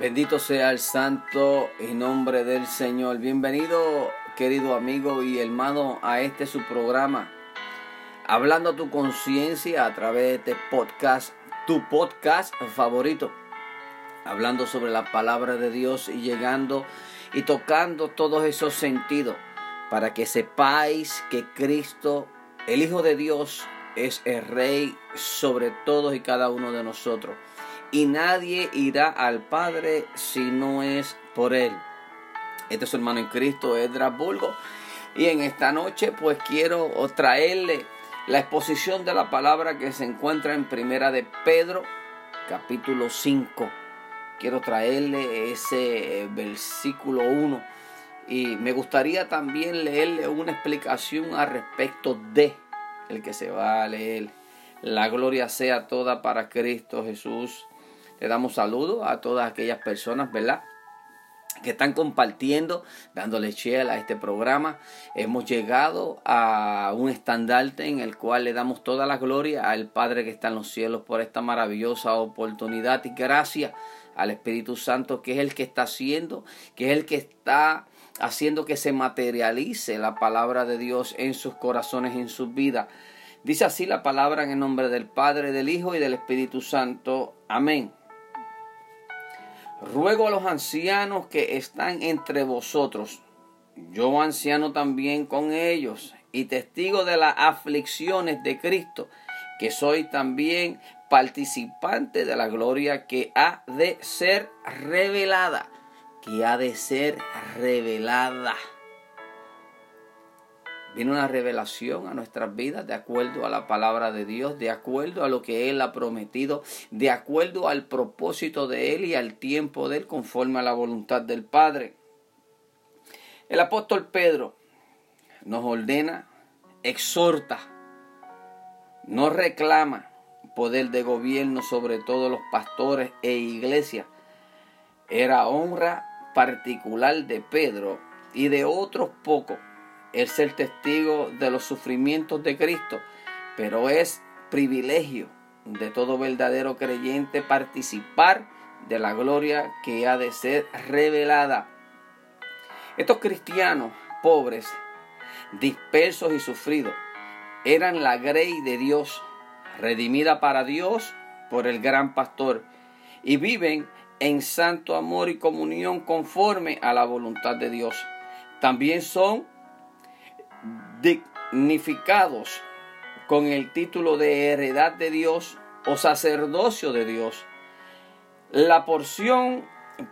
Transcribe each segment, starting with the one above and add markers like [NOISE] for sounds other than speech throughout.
Bendito sea el santo y nombre del Señor. Bienvenido, querido amigo y hermano, a este su programa. Hablando a tu conciencia a través de este podcast, tu podcast favorito. Hablando sobre la palabra de Dios y llegando y tocando todos esos sentidos para que sepáis que Cristo, el Hijo de Dios, es el Rey sobre todos y cada uno de nosotros y nadie irá al Padre si no es por Él. Este es su hermano en Cristo, Edras Bulgo. Y en esta noche pues quiero traerle la exposición de la palabra que se encuentra en Primera de Pedro, capítulo 5. Quiero traerle ese versículo 1 y me gustaría también leerle una explicación al respecto de el que se va a leer. La gloria sea toda para Cristo Jesús. Le damos saludos a todas aquellas personas, ¿verdad? que están compartiendo, dándole share a este programa. Hemos llegado a un estandarte en el cual le damos toda la gloria al Padre que está en los cielos por esta maravillosa oportunidad y gracias al Espíritu Santo que es el que está haciendo, que es el que está haciendo que se materialice la palabra de Dios en sus corazones, en sus vidas. Dice así la palabra en el nombre del Padre, del Hijo y del Espíritu Santo. Amén. Ruego a los ancianos que están entre vosotros, yo anciano también con ellos, y testigo de las aflicciones de Cristo, que soy también participante de la gloria que ha de ser revelada, que ha de ser revelada. Viene una revelación a nuestras vidas de acuerdo a la palabra de Dios, de acuerdo a lo que Él ha prometido, de acuerdo al propósito de Él y al tiempo de Él, conforme a la voluntad del Padre. El apóstol Pedro nos ordena, exhorta, no reclama poder de gobierno sobre todos los pastores e iglesias. Era honra particular de Pedro y de otros pocos el ser testigo de los sufrimientos de Cristo, pero es privilegio de todo verdadero creyente participar de la gloria que ha de ser revelada. Estos cristianos pobres, dispersos y sufridos, eran la grey de Dios, redimida para Dios por el gran pastor, y viven en santo amor y comunión conforme a la voluntad de Dios. También son dignificados con el título de heredad de Dios o sacerdocio de Dios. La porción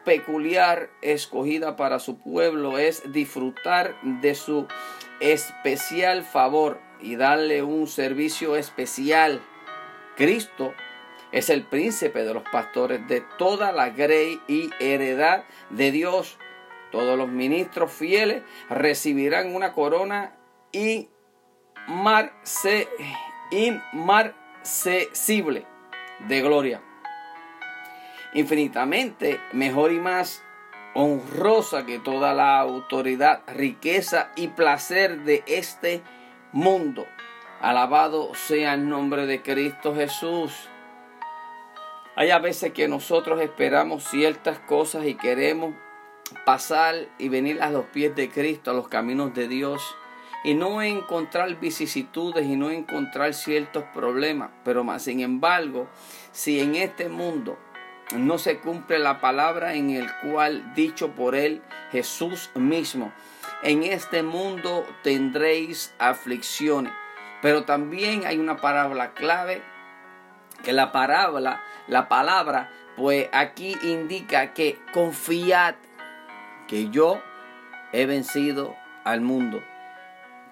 peculiar escogida para su pueblo es disfrutar de su especial favor y darle un servicio especial. Cristo es el príncipe de los pastores de toda la grey y heredad de Dios. Todos los ministros fieles recibirán una corona inmarcesible de gloria. Infinitamente mejor y más honrosa que toda la autoridad, riqueza y placer de este mundo. Alabado sea el nombre de Cristo Jesús. Hay a veces que nosotros esperamos ciertas cosas y queremos pasar y venir a los pies de Cristo, a los caminos de Dios y no encontrar vicisitudes y no encontrar ciertos problemas. Pero más sin embargo, si en este mundo no se cumple la palabra en el cual dicho por él Jesús mismo, en este mundo tendréis aflicciones. Pero también hay una palabra clave que la palabra, la palabra, pues aquí indica que confiad que yo he vencido al mundo.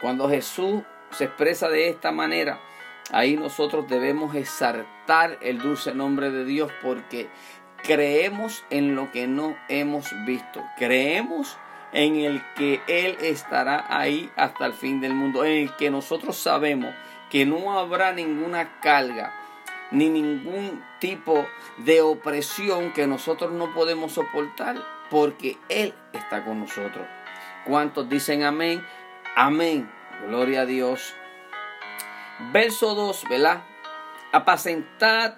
Cuando Jesús se expresa de esta manera, ahí nosotros debemos exaltar el dulce nombre de Dios porque creemos en lo que no hemos visto. Creemos en el que Él estará ahí hasta el fin del mundo, en el que nosotros sabemos que no habrá ninguna carga ni ningún tipo de opresión que nosotros no podemos soportar porque Él está con nosotros. ¿Cuántos dicen amén? Amén. Gloria a Dios. Verso 2, ¿verdad? Apacentad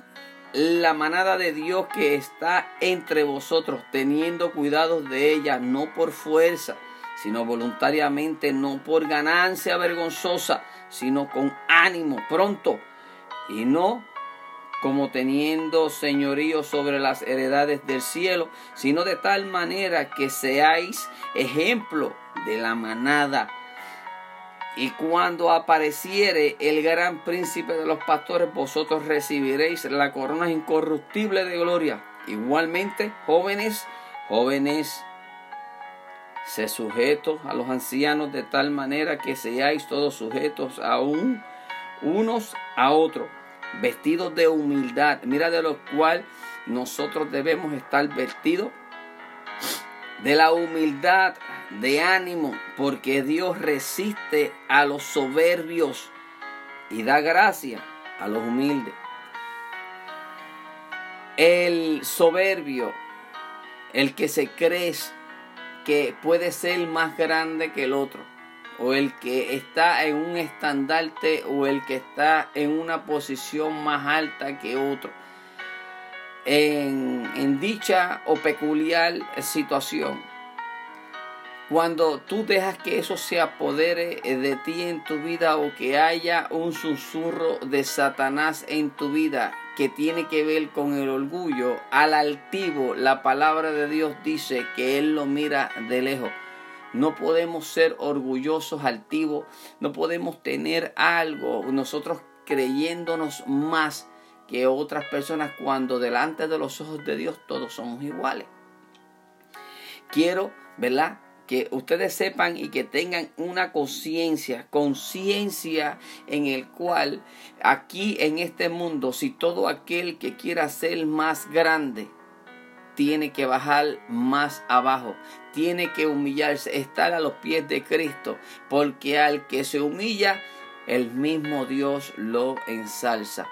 la manada de Dios que está entre vosotros, teniendo cuidado de ella, no por fuerza, sino voluntariamente, no por ganancia vergonzosa, sino con ánimo pronto, y no como teniendo señorío sobre las heredades del cielo, sino de tal manera que seáis ejemplo de la manada. Y cuando apareciere el gran príncipe de los pastores, vosotros recibiréis la corona incorruptible de gloria. Igualmente, jóvenes, jóvenes, se sujetos a los ancianos de tal manera que seáis todos sujetos a un, unos a otros vestidos de humildad. Mira de lo cual nosotros debemos estar vestidos de la humildad de ánimo, porque Dios resiste a los soberbios y da gracia a los humildes. El soberbio, el que se cree que puede ser más grande que el otro o el que está en un estandarte o el que está en una posición más alta que otro. En, en, dicha o peculiar situación, cuando tú dejas que eso se apodere de ti en tu vida o que haya un susurro de Satanás en tu vida que tiene que ver con el orgullo, al altivo la palabra de Dios dice que Él lo mira de lejos. No podemos ser orgullosos, altivos, no podemos tener algo, nosotros creyéndonos más que otras personas cuando delante de los ojos de Dios todos somos iguales. Quiero, ¿verdad? Que ustedes sepan y que tengan una conciencia, conciencia en el cual aquí en este mundo, si todo aquel que quiera ser más grande, tiene que bajar más abajo, tiene que humillarse, estar a los pies de Cristo, porque al que se humilla, el mismo Dios lo ensalza.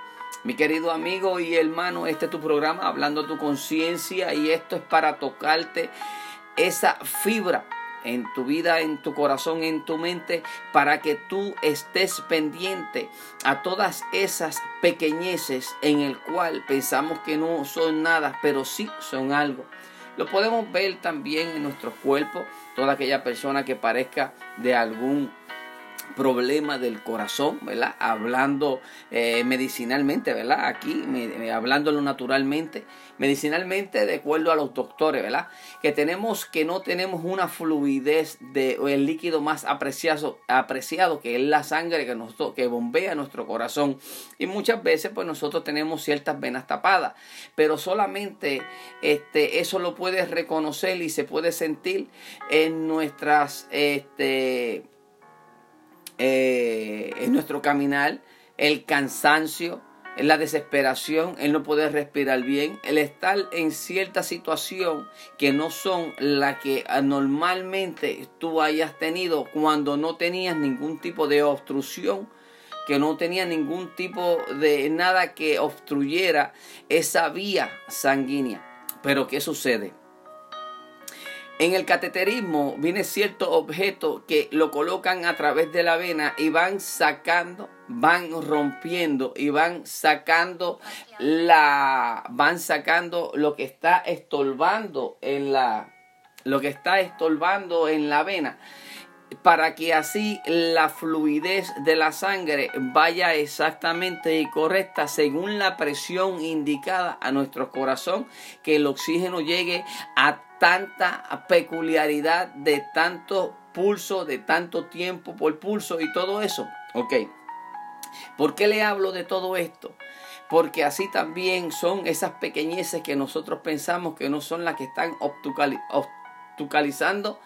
Mi querido amigo y hermano, este es tu programa, hablando tu conciencia, y esto es para tocarte esa fibra en tu vida, en tu corazón, en tu mente, para que tú estés pendiente a todas esas pequeñeces en el cual pensamos que no son nada, pero sí son algo. Lo podemos ver también en nuestro cuerpo, toda aquella persona que parezca de algún problema del corazón, ¿verdad? Hablando eh, medicinalmente, ¿verdad? Aquí, hablándolo naturalmente, medicinalmente, de acuerdo a los doctores, ¿verdad? Que tenemos que no tenemos una fluidez de el líquido más apreciado, apreciado que es la sangre que, nos, que bombea nuestro corazón. Y muchas veces, pues nosotros tenemos ciertas venas tapadas, pero solamente este, eso lo puedes reconocer y se puede sentir en nuestras, este, eh, en nuestro caminar, el cansancio, la desesperación, el no poder respirar bien, el estar en cierta situación que no son la que normalmente tú hayas tenido cuando no tenías ningún tipo de obstrucción, que no tenía ningún tipo de nada que obstruyera esa vía sanguínea. Pero ¿qué sucede? En el cateterismo viene cierto objeto que lo colocan a través de la vena y van sacando, van rompiendo y van sacando la van sacando lo que está estorbando en la lo que está estorbando en la vena para que así la fluidez de la sangre vaya exactamente y correcta según la presión indicada a nuestro corazón, que el oxígeno llegue a tanta peculiaridad de tanto pulso, de tanto tiempo por pulso y todo eso. Ok. ¿Por qué le hablo de todo esto? Porque así también son esas pequeñeces que nosotros pensamos que no son las que están obtucalizando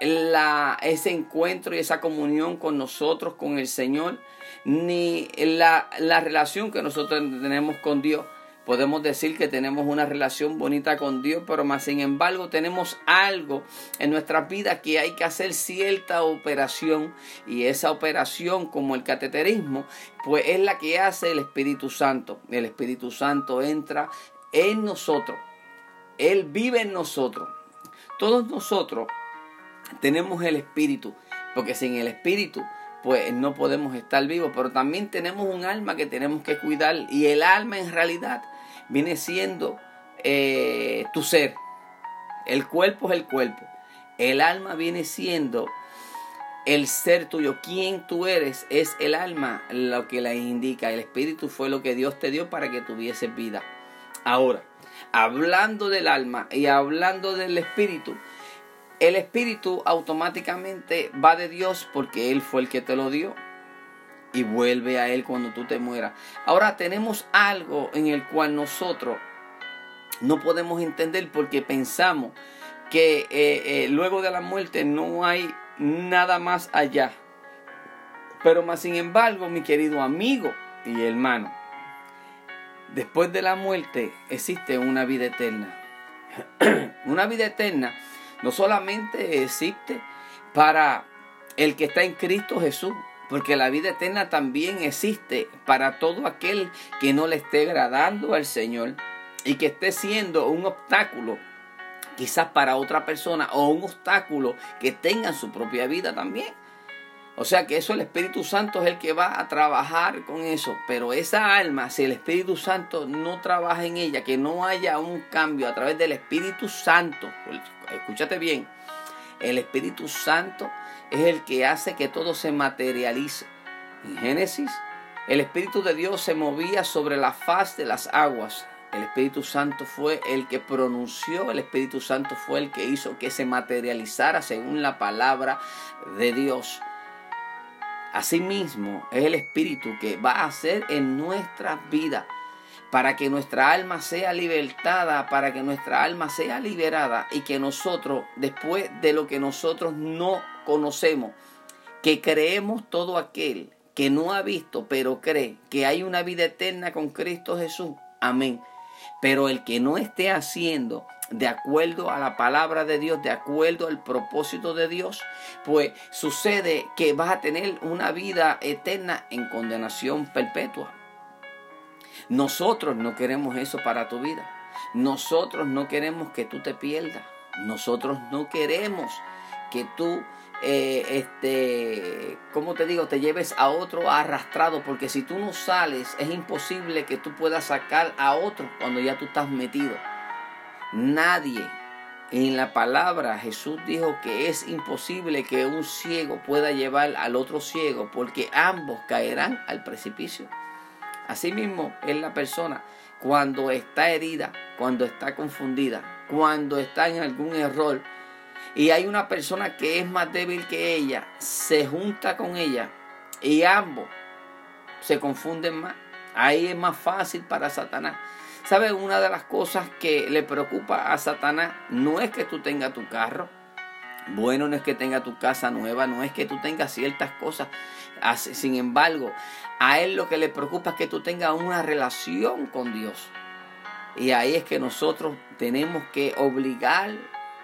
la, ese encuentro y esa comunión con nosotros, con el Señor, ni la, la relación que nosotros tenemos con Dios. Podemos decir que tenemos una relación bonita con Dios, pero más sin embargo tenemos algo en nuestra vida que hay que hacer cierta operación y esa operación como el cateterismo, pues es la que hace el Espíritu Santo. El Espíritu Santo entra en nosotros. Él vive en nosotros. Todos nosotros tenemos el Espíritu, porque sin el Espíritu pues no podemos estar vivos, pero también tenemos un alma que tenemos que cuidar y el alma en realidad viene siendo eh, tu ser. El cuerpo es el cuerpo. El alma viene siendo el ser tuyo, quién tú eres, es el alma lo que la indica. El espíritu fue lo que Dios te dio para que tuvieses vida. Ahora, hablando del alma y hablando del espíritu, el espíritu automáticamente va de Dios porque Él fue el que te lo dio y vuelve a Él cuando tú te mueras. Ahora tenemos algo en el cual nosotros no podemos entender porque pensamos que eh, eh, luego de la muerte no hay nada más allá. Pero más sin embargo, mi querido amigo y hermano, después de la muerte existe una vida eterna. [CLEARS THROAT] una vida eterna no solamente existe para el que está en Cristo Jesús, porque la vida eterna también existe para todo aquel que no le esté agradando al Señor y que esté siendo un obstáculo quizás para otra persona o un obstáculo que tenga su propia vida también. O sea que eso el Espíritu Santo es el que va a trabajar con eso. Pero esa alma, si el Espíritu Santo no trabaja en ella, que no haya un cambio a través del Espíritu Santo, escúchate bien, el Espíritu Santo es el que hace que todo se materialice. En Génesis, el Espíritu de Dios se movía sobre la faz de las aguas. El Espíritu Santo fue el que pronunció, el Espíritu Santo fue el que hizo que se materializara según la palabra de Dios. Asimismo, es el Espíritu que va a hacer en nuestra vida para que nuestra alma sea libertada, para que nuestra alma sea liberada y que nosotros, después de lo que nosotros no conocemos, que creemos todo aquel que no ha visto, pero cree que hay una vida eterna con Cristo Jesús. Amén. Pero el que no esté haciendo de acuerdo a la palabra de Dios, de acuerdo al propósito de Dios, pues sucede que vas a tener una vida eterna en condenación perpetua. Nosotros no queremos eso para tu vida. Nosotros no queremos que tú te pierdas. Nosotros no queremos que tú eh, este, como te digo, te lleves a otro arrastrado, porque si tú no sales, es imposible que tú puedas sacar a otro cuando ya tú estás metido. Nadie en la palabra Jesús dijo que es imposible que un ciego pueda llevar al otro ciego, porque ambos caerán al precipicio. Asimismo es la persona cuando está herida, cuando está confundida, cuando está en algún error, y hay una persona que es más débil que ella, se junta con ella y ambos se confunden más. Ahí es más fácil para Satanás. ¿Sabes? Una de las cosas que le preocupa a Satanás no es que tú tengas tu carro, bueno, no es que tenga tu casa nueva, no es que tú tengas ciertas cosas. Sin embargo, a él lo que le preocupa es que tú tengas una relación con Dios. Y ahí es que nosotros tenemos que obligar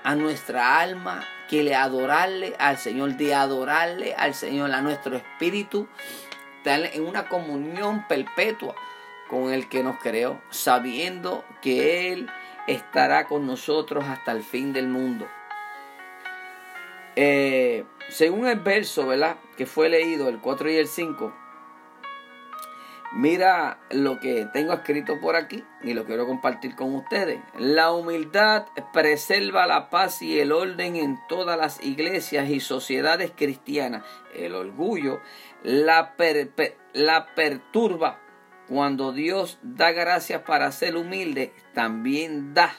a nuestra alma que le adorarle al Señor, de adorarle al Señor, a nuestro espíritu, en una comunión perpetua con el que nos creó, sabiendo que Él estará con nosotros hasta el fin del mundo. Eh, según el verso, ¿verdad? Que fue leído, el 4 y el 5, Mira lo que tengo escrito por aquí y lo quiero compartir con ustedes. La humildad preserva la paz y el orden en todas las iglesias y sociedades cristianas. El orgullo la, la perturba. Cuando Dios da gracias para ser humilde, también da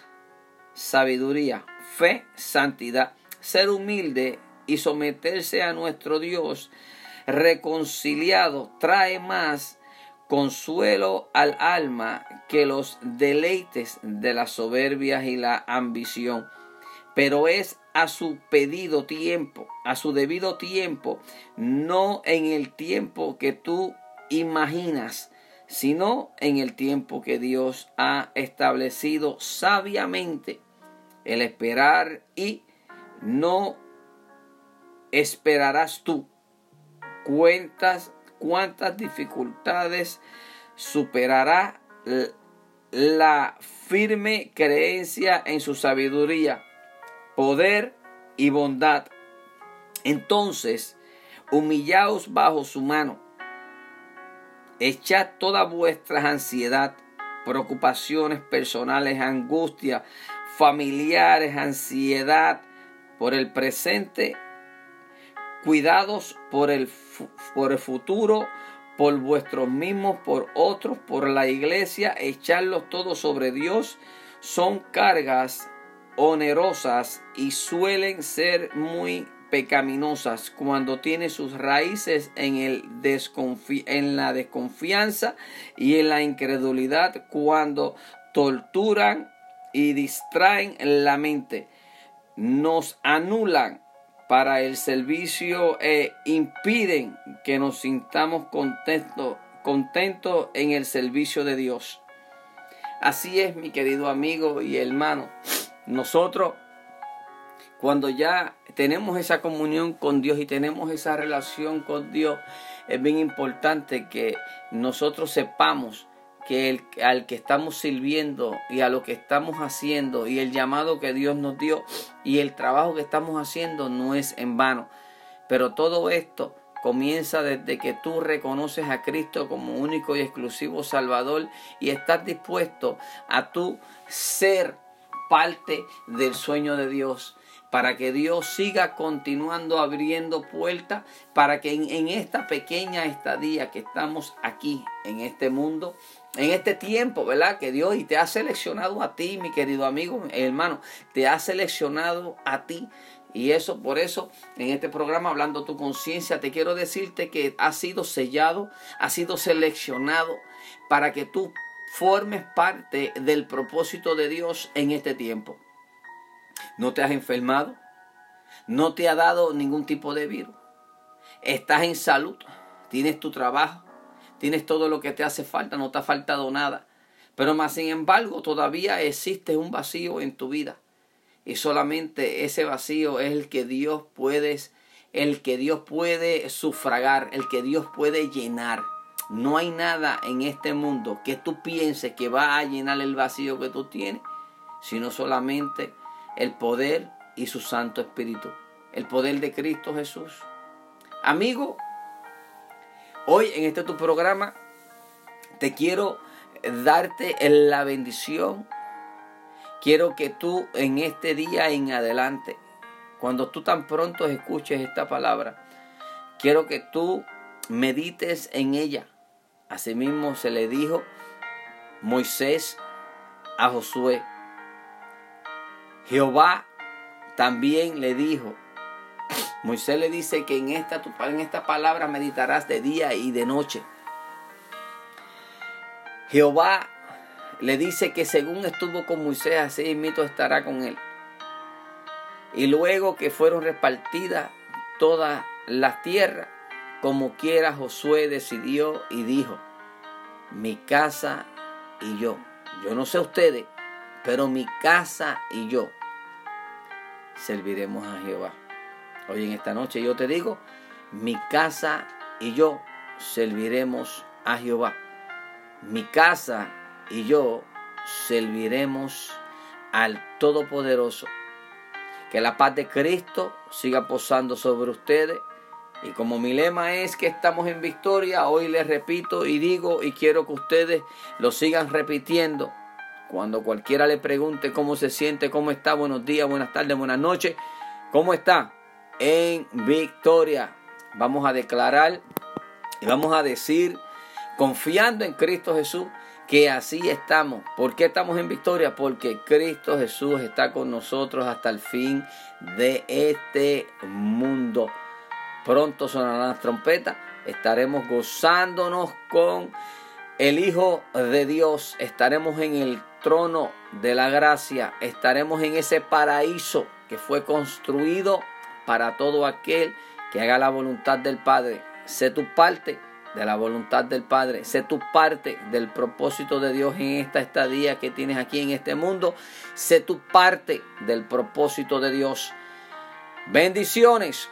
sabiduría, fe, santidad. Ser humilde y someterse a nuestro Dios reconciliado trae más consuelo al alma que los deleites de las soberbias y la ambición, pero es a su pedido tiempo, a su debido tiempo, no en el tiempo que tú imaginas, sino en el tiempo que Dios ha establecido sabiamente. El esperar y no esperarás tú. Cuentas cuántas dificultades superará la firme creencia en su sabiduría, poder y bondad. Entonces, humillaos bajo su mano, echad toda vuestra ansiedad preocupaciones personales, angustia, familiares, ansiedad por el presente, cuidados por el, por el futuro, por vuestros mismos, por otros, por la iglesia, echarlos todos sobre Dios, son cargas onerosas y suelen ser muy pecaminosas cuando tiene sus raíces en, el en la desconfianza y en la incredulidad, cuando torturan y distraen la mente, nos anulan para el servicio e impiden que nos sintamos contentos contento en el servicio de Dios. Así es, mi querido amigo y hermano. Nosotros, cuando ya tenemos esa comunión con Dios y tenemos esa relación con Dios, es bien importante que nosotros sepamos que el, al que estamos sirviendo y a lo que estamos haciendo y el llamado que Dios nos dio y el trabajo que estamos haciendo no es en vano. Pero todo esto comienza desde que tú reconoces a Cristo como único y exclusivo Salvador y estás dispuesto a tú ser parte del sueño de Dios para que Dios siga continuando abriendo puertas, para que en, en, esta pequeña estadía que estamos aquí en este mundo, en este tiempo, ¿verdad? Que Dios y te ha seleccionado a ti, mi querido amigo, hermano, te ha seleccionado a ti. Y eso, por eso, en este programa, hablando tu conciencia, te quiero decirte que has sido sellado, has sido seleccionado para que tú formes parte del propósito de Dios en este tiempo no te has enfermado, no te ha dado ningún tipo de virus, estás en salud, tienes tu trabajo, tienes todo lo que te hace falta, no te ha faltado nada. Pero más sin embargo todavía existe un vacío en tu vida. Y solamente ese vacío es el que Dios puede, el que Dios puede sufragar, el que Dios puede llenar. No hay nada en este mundo que tú pienses que va a llenar el vacío que tú tienes, sino solamente el poder y su Santo Espíritu, el poder de Cristo Jesús. Amigo, hoy en este tu programa te quiero darte la bendición. Quiero que tú en este día en adelante, cuando tú tan pronto escuches esta palabra, quiero que tú medites en ella. Asimismo se le dijo Moisés a Josué, Jehová también le dijo, Moisés le dice que en esta, en palabra meditarás de día y de noche. Jehová le dice que según estuvo con Moisés, así mismo estará con él. Y luego que fueron repartidas todas las tierras, como quiera Josué decidió y dijo, mi casa y yo. Yo no sé ustedes, pero mi casa y yo serviremos a Jehová. Hoy en esta noche yo te digo, mi casa y yo serviremos a Jehová. Mi casa y yo serviremos al Todopoderoso. Que la paz de Cristo siga posando sobre ustedes. Y como mi lema es que estamos en victoria, hoy les repito y digo y quiero que ustedes lo sigan repitiendo cuando cualquiera le pregunte cómo se siente, cómo está, buenos días, buenas tardes, buenas noches, ¿cómo está? En victoria. Vamos a declarar y vamos a decir, confiando en Cristo Jesús, que así estamos. ¿Por qué estamos en victoria? Porque Cristo Jesús está con nosotros hasta el fin de este mundo. Pronto sonarán las trompetas, estaremos gozándonos con el Hijo de Dios, estaremos en el trono de la gracia, estaremos en ese paraíso que fue construido para todo aquel que haga la voluntad del Padre. Sé tu parte de la voluntad del Padre, sé tu parte del propósito de Dios en esta estadía que tienes aquí en este mundo, sé tu parte del propósito de Dios. Bendiciones